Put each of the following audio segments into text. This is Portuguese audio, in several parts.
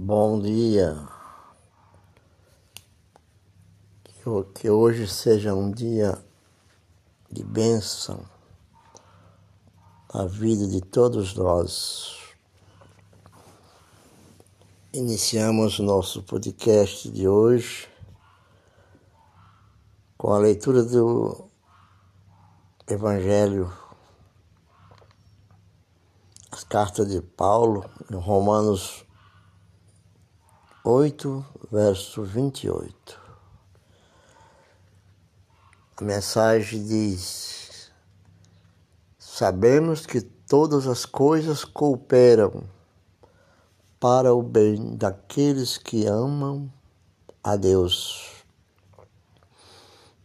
Bom dia. Que hoje seja um dia de bênção na vida de todos nós. Iniciamos nosso podcast de hoje com a leitura do Evangelho, as cartas de Paulo, em Romanos 8, verso 28. A mensagem diz: Sabemos que todas as coisas cooperam para o bem daqueles que amam a Deus,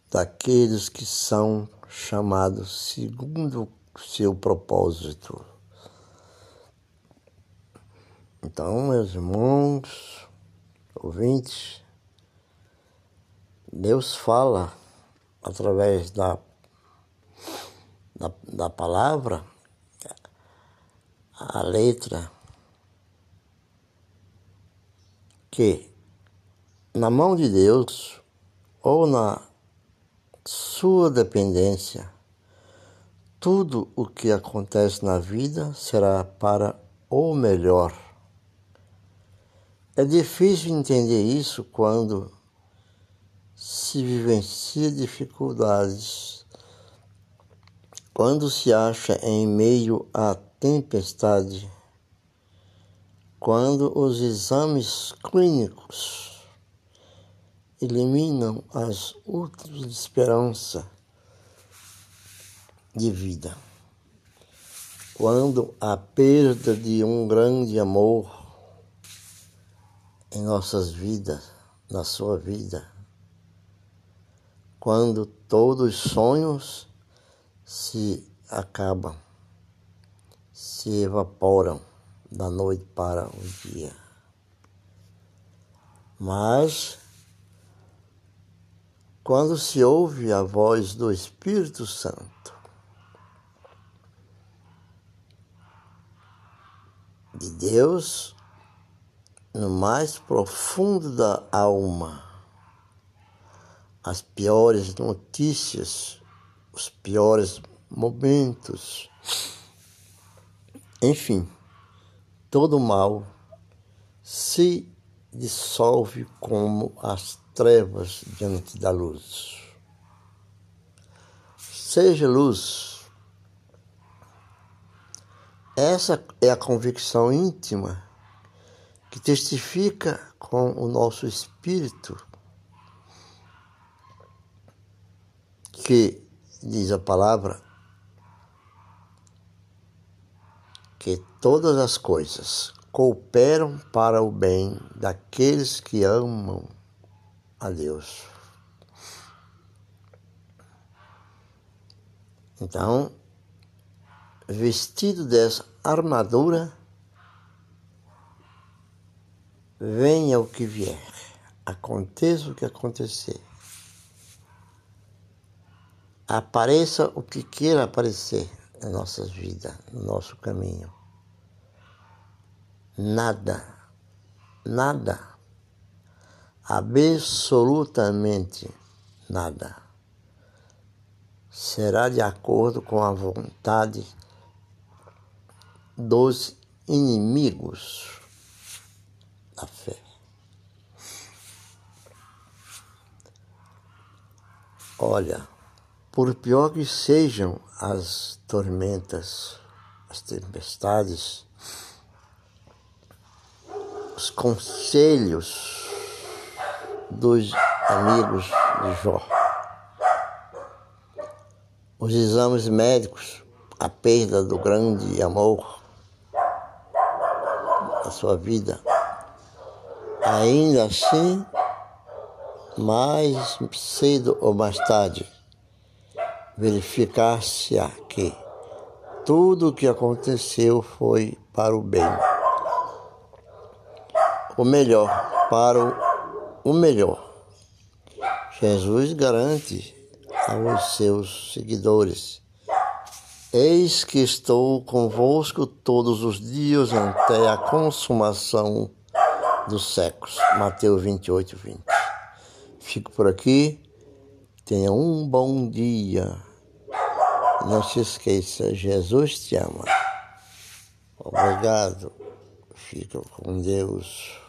daqueles que são chamados segundo seu propósito. Então, meus irmãos, ouvintes, Deus fala através da, da, da palavra, a letra, que na mão de Deus ou na sua dependência, tudo o que acontece na vida será para o melhor é difícil entender isso quando se vivencia dificuldades, quando se acha em meio à tempestade, quando os exames clínicos eliminam as últimas de esperança de vida, quando a perda de um grande amor em nossas vidas, na sua vida, quando todos os sonhos se acabam, se evaporam da noite para o dia. Mas, quando se ouve a voz do Espírito Santo, de Deus, no mais profundo da alma, as piores notícias, os piores momentos, enfim, todo mal se dissolve como as trevas diante da luz. Seja luz. Essa é a convicção íntima que testifica com o nosso espírito que diz a palavra que todas as coisas cooperam para o bem daqueles que amam a Deus. Então, vestido dessa armadura, venha o que vier, aconteça o que acontecer, apareça o que queira aparecer em nossas vidas, no nosso caminho. Nada, nada, absolutamente nada, será de acordo com a vontade dos inimigos a fé. Olha, por pior que sejam as tormentas, as tempestades, os conselhos dos amigos de Jó, os exames médicos, a perda do grande amor da sua vida, Ainda assim, mais cedo ou mais tarde, verificar-se que tudo o que aconteceu foi para o bem. O melhor, para o, o melhor. Jesus garante aos seus seguidores: Eis que estou convosco todos os dias até a consumação dos séculos. Mateus 28, 20. Fico por aqui. Tenha um bom dia. Não se esqueça, Jesus te ama. Obrigado. Fica com Deus.